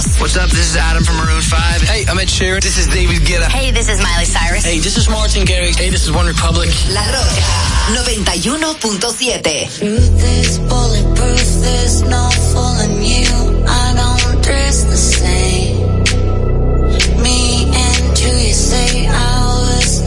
What's up? This is Adam from Maroon 5. Hey, I'm Ed Sheeran. This is David Guetta. Hey, this is Miley Cyrus. Hey, this is Martin Garrix. Hey, this is One Republic. La Roca 91.7. Truth is bulletproof, there's no fooling you. I don't dress the same. Me and you, you say I was,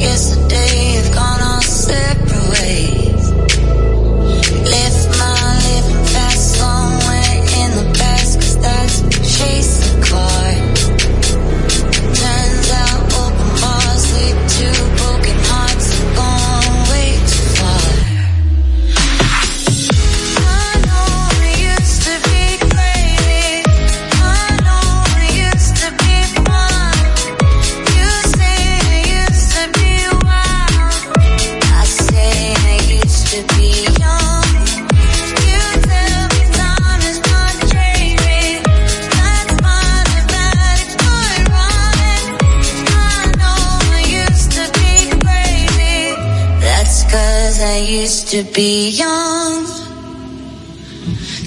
to be young.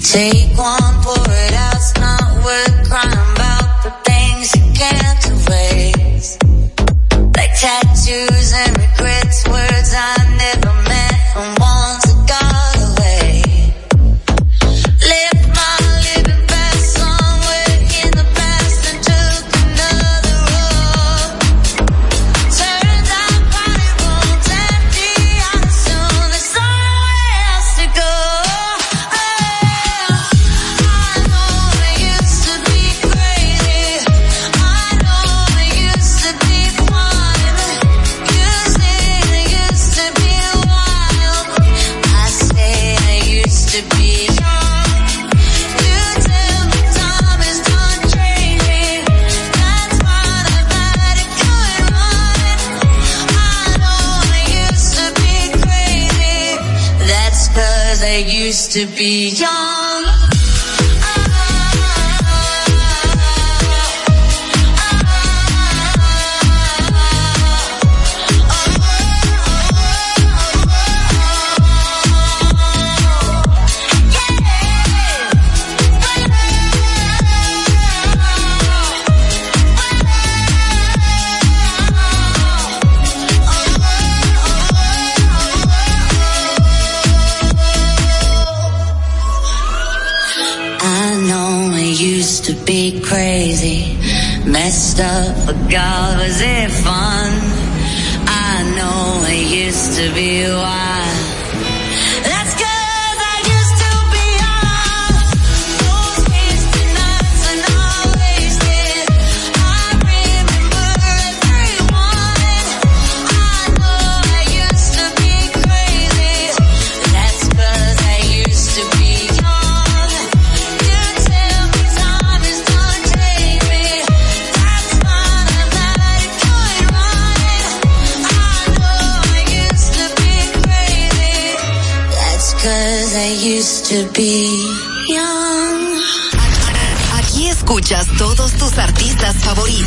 Take one pour it out. It's not worth crying.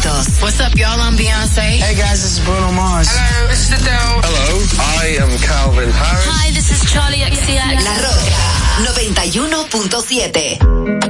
éxitos. What's up, y'all? I'm Beyonce. Hey, guys, this is Bruno Mars. Hello, this is Adele. Hello, I am Calvin Harris. Hi, this is Charlie XCX. La Roca, 91.7.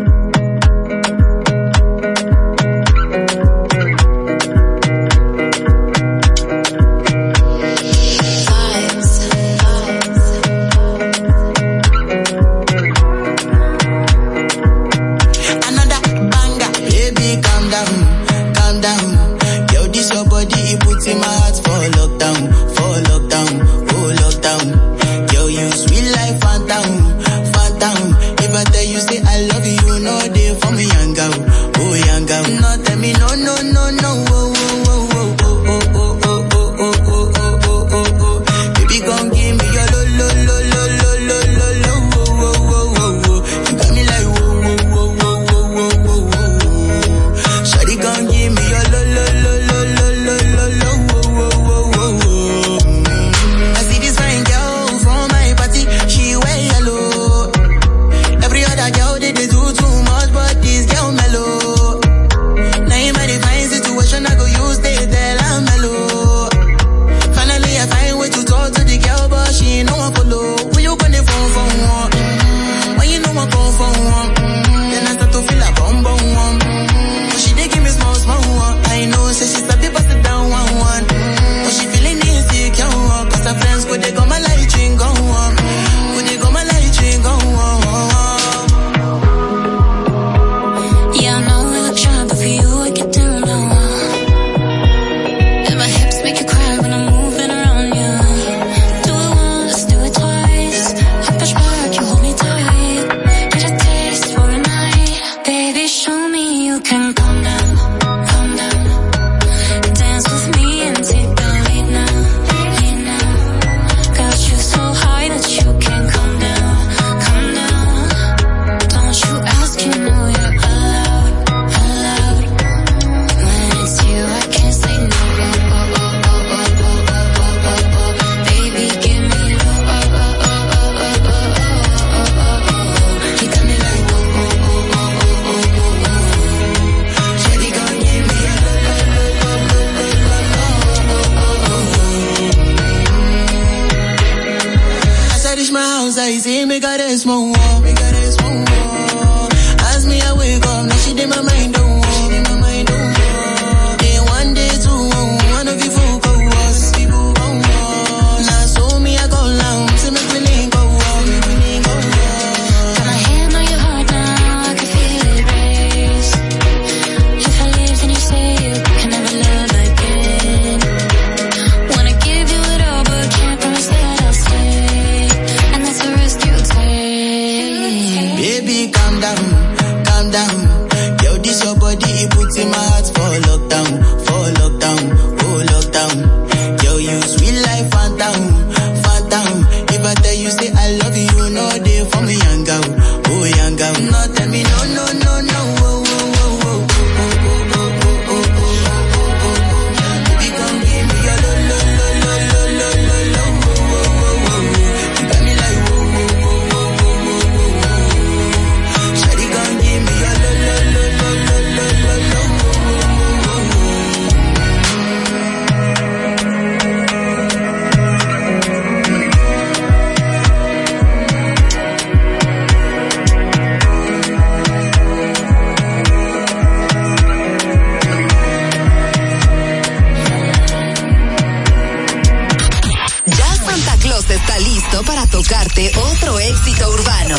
Closet está listo para tocarte otro éxito urbano.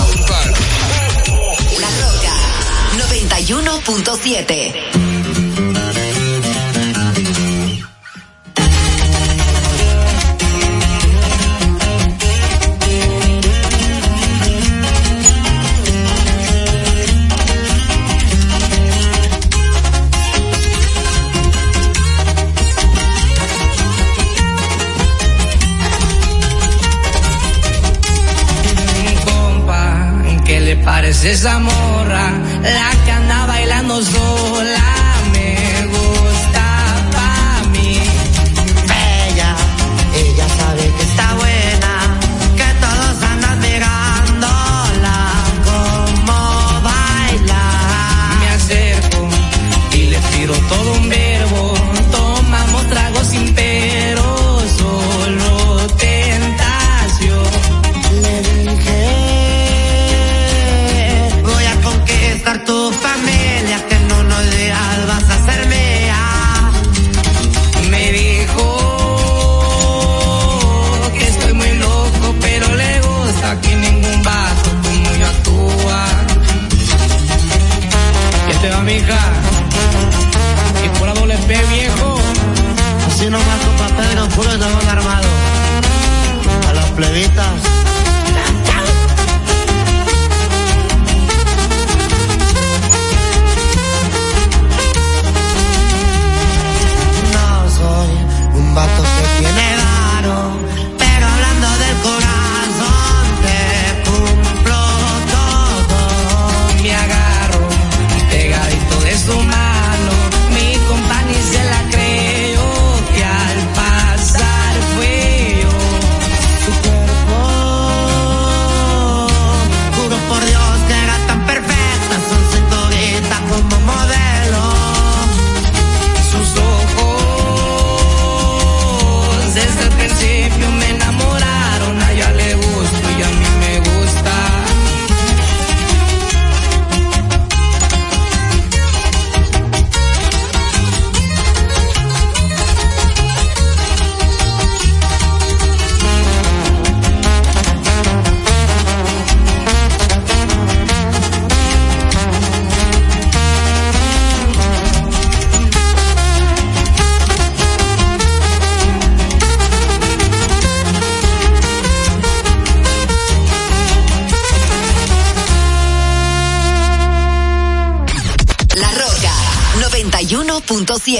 La Roca 91.7 es esa morra la que anda bailando dos.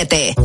7.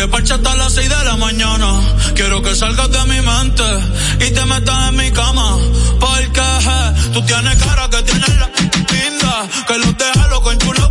Se parcha hasta las 6 de la mañana. Quiero que salgas de mi mente y te metas en mi cama. Porque eh, tú tienes cara que tienes la linda. Que los deja loco en chulo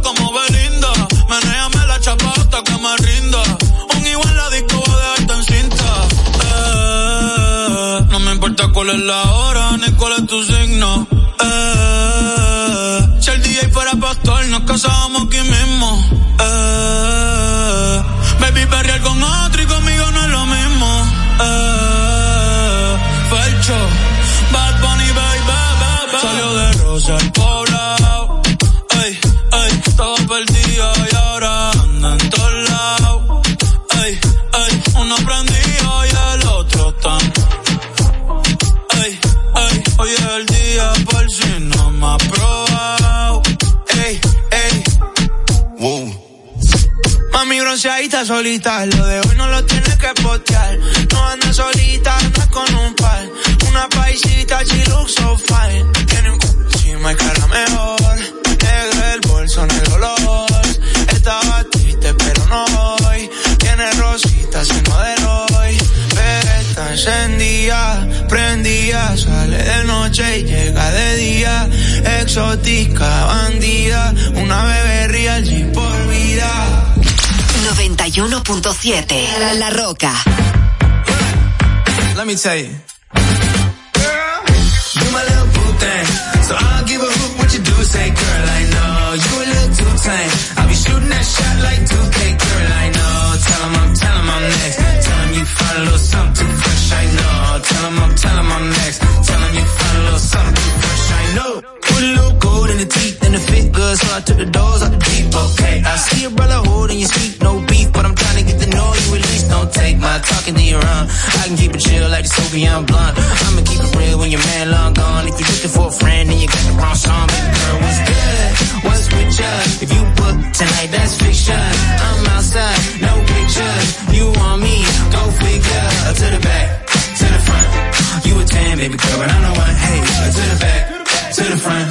Bronceadita solita, lo de hoy no lo tienes que postear. No andas solita, andas con un par. 91.7 La, La Roca. Let me tell you. You my little boo thing. So I'll give a hoot what you do. Say, girl, I know you a little too tame. I'll be shooting that shot like 2K, girl, I know. Tell 'em I'm, tell 'em I'm next. Tell 'em you find a little something too fresh, I know. Tell 'em I'm, tell 'em I'm next. Tell 'em you find a little something too fresh, I know. Put a little gold in the teeth and the fit good, so I took the doors out the deep, okay. I see a brother holding your seat, no beef, but I'm trying at least. Don't take my talking to your own. I can keep it chill like the Soviet blunt. I'ma keep it real when your man long gone. If you're looking for a friend and you got the wrong song, baby girl, what's good? What's with you? If you book tonight, that's fiction. I'm outside, no pictures. You want me? Go figure. Up To the back, to the front. You a 10, baby girl, but I'm the one. Hey, to the back, to the front.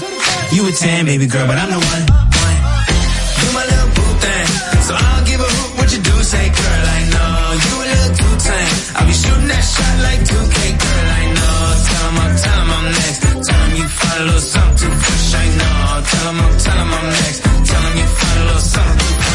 You a 10, baby girl, but I'm the one. one. You my little boo thing. So I'll give a hoot what you do. Say, girl, I I'll be shooting that shot like 2K, girl, I know. I'm, I'm next. You find a little something I know. I'm, tell 'em I'm next. Tell 'em you find a little something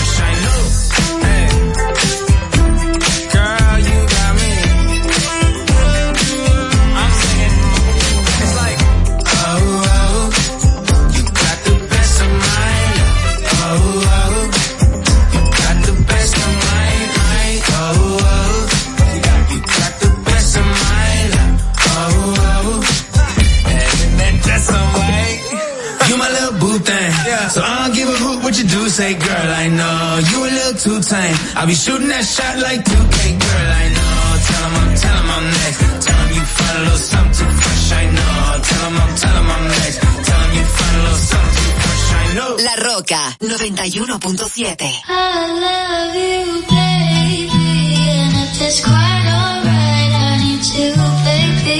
So I don't give a hoot what you do. Say, girl, I know you a little too tame. I'll be shooting that shot like 2K, girl, I know. Tell 'em I'm, tell 'em I'm next. Tell 'em you find a little something too fresh, I know. Tell 'em I'm, tell 'em I'm next. Tell 'em you find a little something too fresh, I know. La Roca 91.7 I love you, baby, and if it's quite alright, I need you, baby,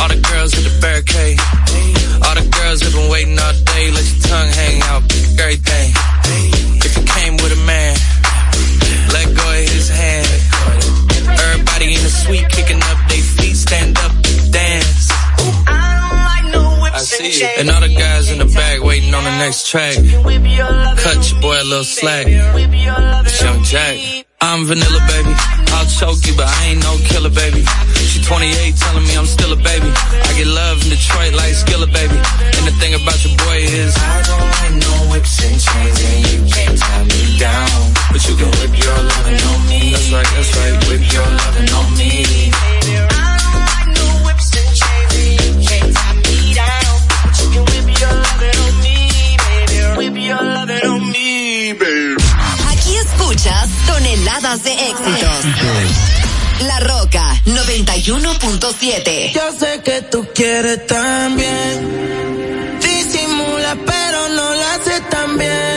All the girls at the barricade. All the girls have been waiting all day. Let your tongue hang out, pick everything. If you came with a man, let go of his hand. Everybody in the suite kicking up their feet, stand up, dance. I see you. And all the guys in the back waiting on the next track. Cut your boy a little slack. It's Young Jack. I'm vanilla, baby. I'll choke you, but I ain't no killer, baby. 28 telling me I'm still a baby. I get love in Detroit like Skilla, baby. And the thing about your boy is I don't like no whips and chains and you can't tie me down. But you can whip your lovin' on me. That's right, that's right. Whip your lovin' on me. Aquí escuchas toneladas de éxitos. La Roca, 91.7. Yo sé que tú quieres también. Disimula, pero no lo haces tan bien.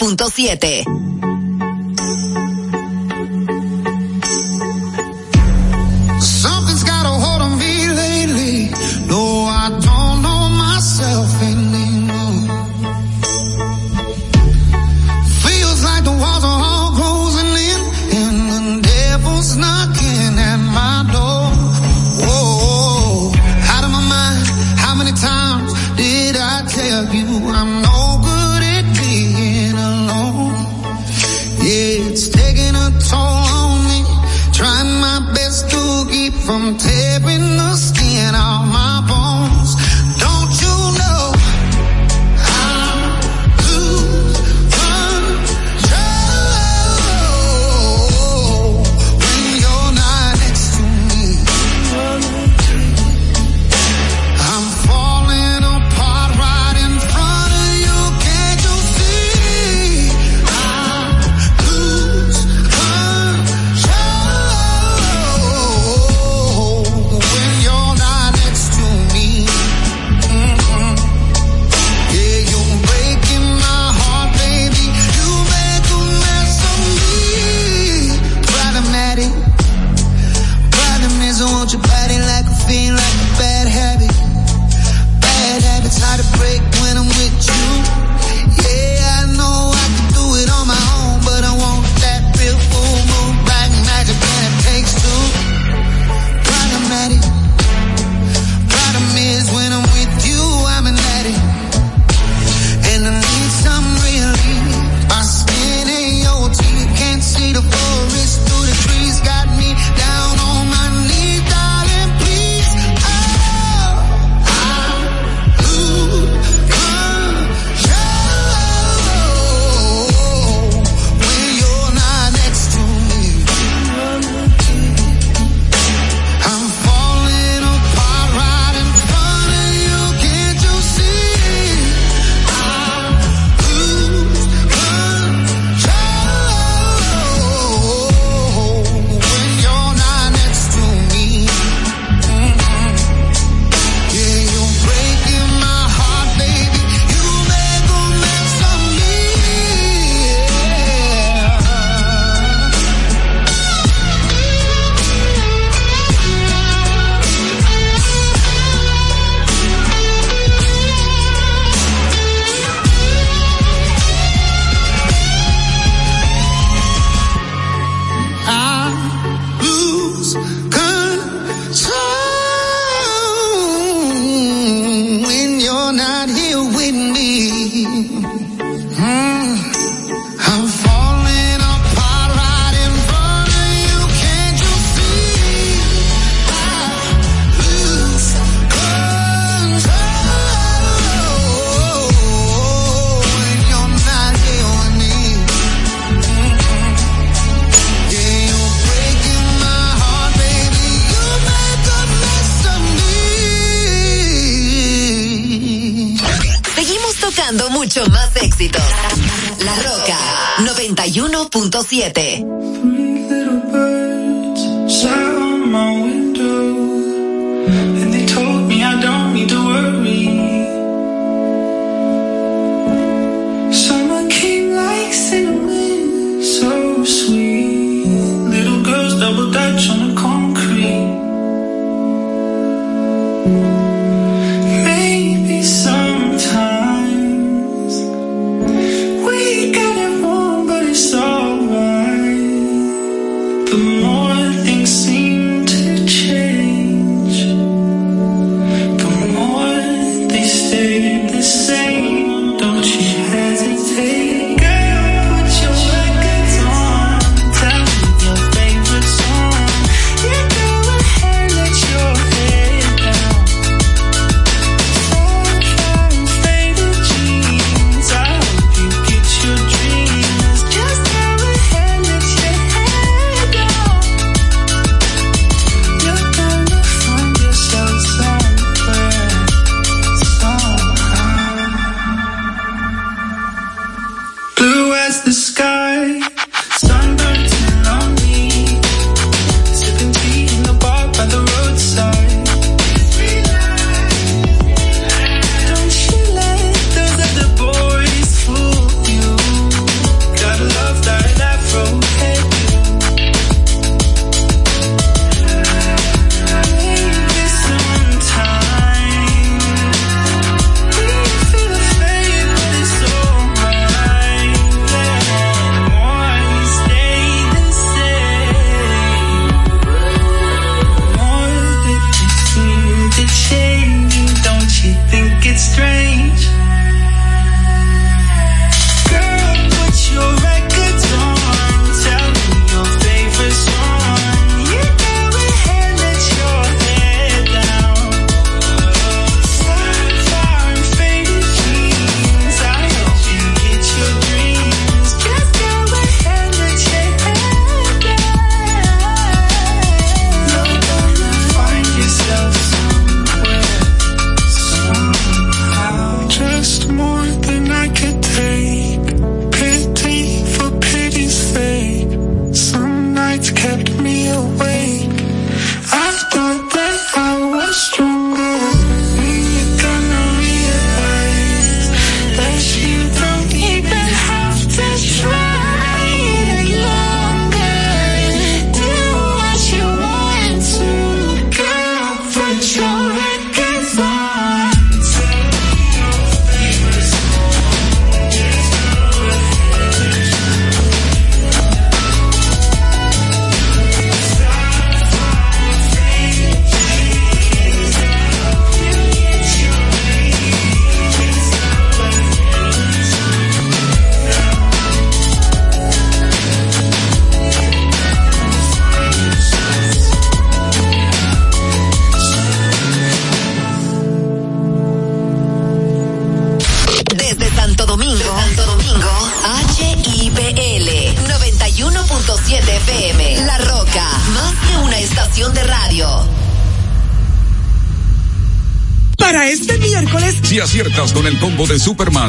106.7. 7.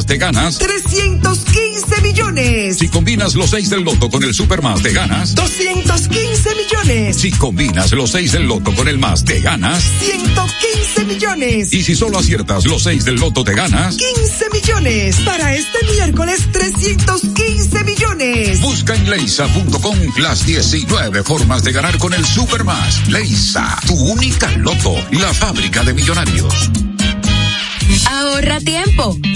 Supermás de ganas 315 millones. Si combinas los 6 del loto con el Supermás de ganas 215 millones. Si combinas los 6 del loto con el más de ganas 115 millones. Y si solo aciertas los 6 del loto te ganas 15 millones. Para este miércoles 315 millones. Busca en leisa.com las 19 formas de ganar con el Supermás. Leisa, tu única loto, la fábrica de millonarios. Ahorra tiempo.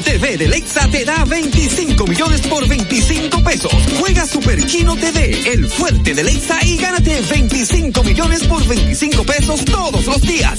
TV de Lexa te da 25 millones por 25 pesos. Juega Super Kino TV, el fuerte de Lexa y gánate 25 millones por 25 pesos todos los días.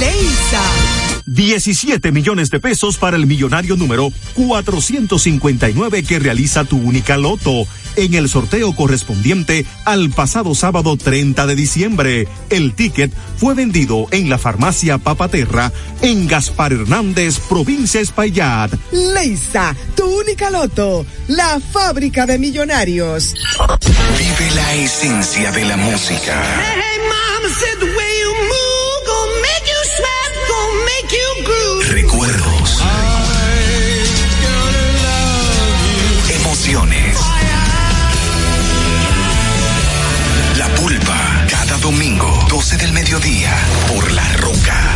Leisa. 17 millones de pesos para el millonario número 459 que realiza tu única loto en el sorteo correspondiente al pasado sábado 30 de diciembre. El ticket fue vendido en la farmacia Papaterra en Gaspar Hernández, provincia Espaillat. Leisa, tu única loto, la fábrica de millonarios. Vive la esencia de la música. Hey, mama said del mediodía. Por La Roca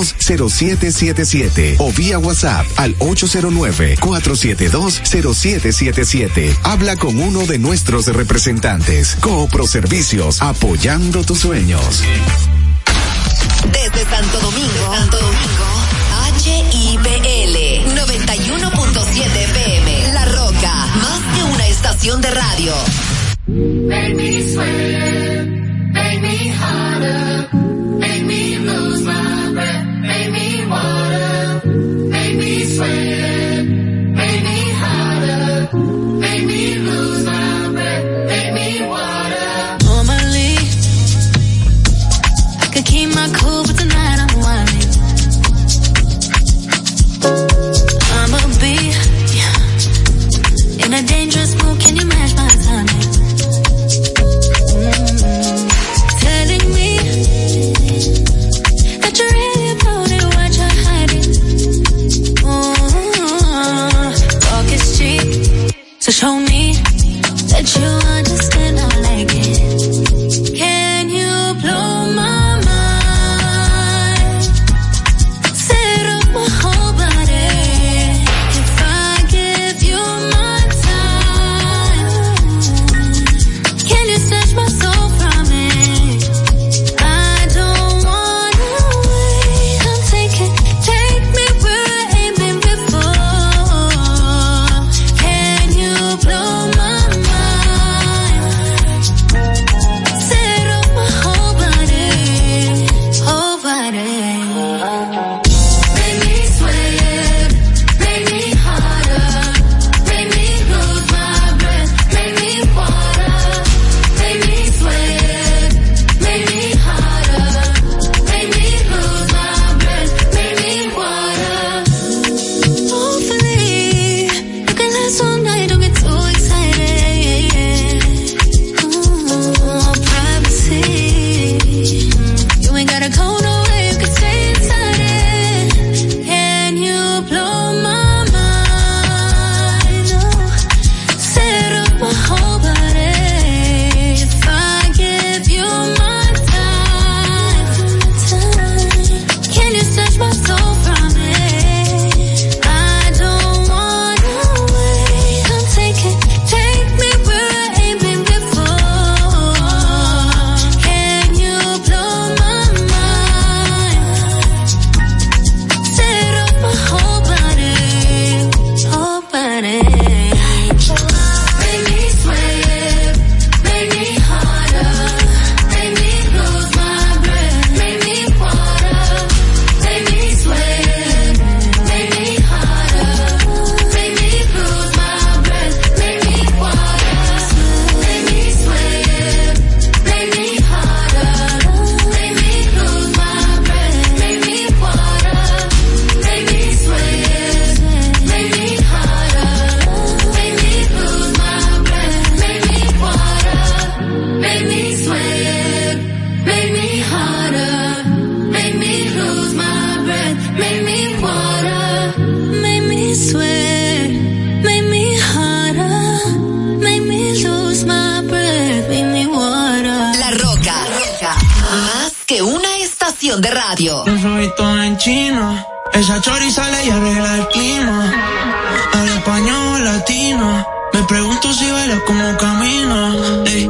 809-472-0777 o vía WhatsApp al 809-472-0777. Habla con uno de nuestros representantes. Coopro Servicios, apoyando tus sueños. Desde Santo Domingo, Santo Domingo, HIPL 91.7 FM. La Roca, más que una estación de radio. Make me sweat, make me harder, make me lose my so show Me pregunto si baila como camina. Ey,